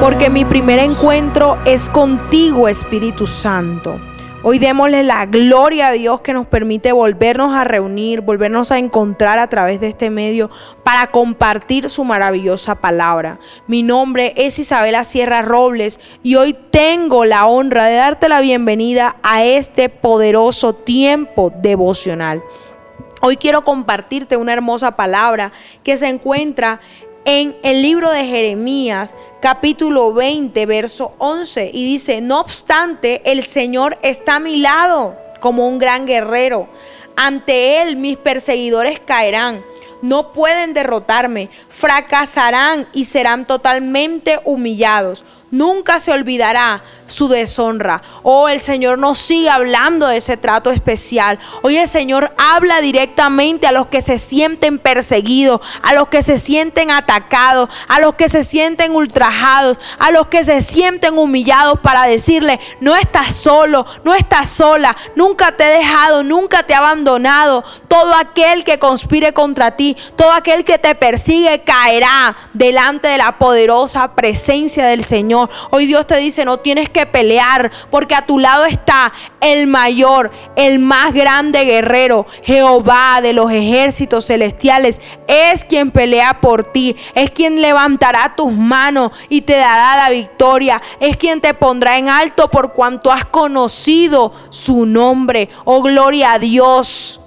porque mi primer encuentro es contigo, Espíritu Santo. Hoy démosle la gloria a Dios que nos permite volvernos a reunir, volvernos a encontrar a través de este medio para compartir su maravillosa palabra. Mi nombre es Isabela Sierra Robles y hoy tengo la honra de darte la bienvenida a este poderoso tiempo devocional. Hoy quiero compartirte una hermosa palabra que se encuentra en el libro de Jeremías, capítulo 20, verso 11, y dice, no obstante, el Señor está a mi lado como un gran guerrero. Ante Él mis perseguidores caerán, no pueden derrotarme, fracasarán y serán totalmente humillados. Nunca se olvidará su deshonra. Oh, el Señor nos sigue hablando de ese trato especial. Hoy el Señor habla directamente a los que se sienten perseguidos, a los que se sienten atacados, a los que se sienten ultrajados, a los que se sienten humillados para decirle, no estás solo, no estás sola, nunca te he dejado, nunca te he abandonado. Todo aquel que conspire contra ti, todo aquel que te persigue caerá delante de la poderosa presencia del Señor. Hoy Dios te dice, no tienes que pelear, porque a tu lado está el mayor, el más grande guerrero, Jehová de los ejércitos celestiales. Es quien pelea por ti, es quien levantará tus manos y te dará la victoria, es quien te pondrá en alto por cuanto has conocido su nombre. Oh, gloria a Dios.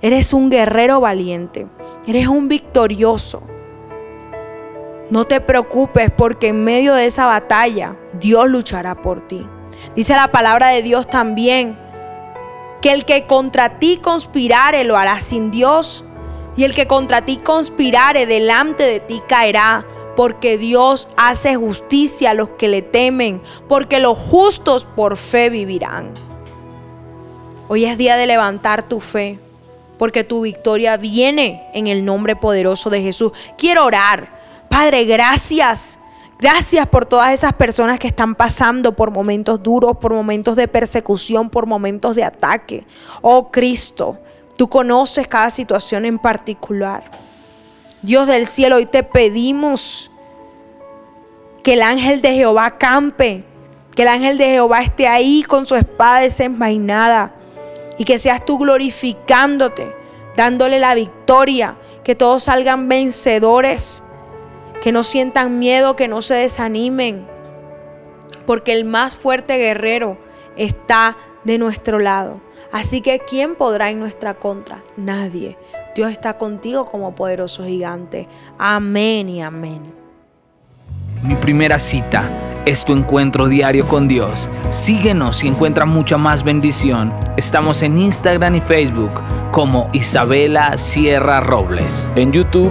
Eres un guerrero valiente, eres un victorioso. No te preocupes porque en medio de esa batalla Dios luchará por ti. Dice la palabra de Dios también que el que contra ti conspirare lo hará sin Dios y el que contra ti conspirare delante de ti caerá porque Dios hace justicia a los que le temen, porque los justos por fe vivirán. Hoy es día de levantar tu fe, porque tu victoria viene en el nombre poderoso de Jesús. Quiero orar Padre, gracias. Gracias por todas esas personas que están pasando por momentos duros, por momentos de persecución, por momentos de ataque. Oh Cristo, tú conoces cada situación en particular. Dios del cielo, hoy te pedimos que el ángel de Jehová campe, que el ángel de Jehová esté ahí con su espada desenvainada y que seas tú glorificándote, dándole la victoria, que todos salgan vencedores que no sientan miedo, que no se desanimen, porque el más fuerte guerrero está de nuestro lado. Así que ¿quién podrá en nuestra contra? Nadie. Dios está contigo como poderoso gigante. Amén y amén. Mi primera cita es tu encuentro diario con Dios. Síguenos y encuentra mucha más bendición. Estamos en Instagram y Facebook como Isabela Sierra Robles. En YouTube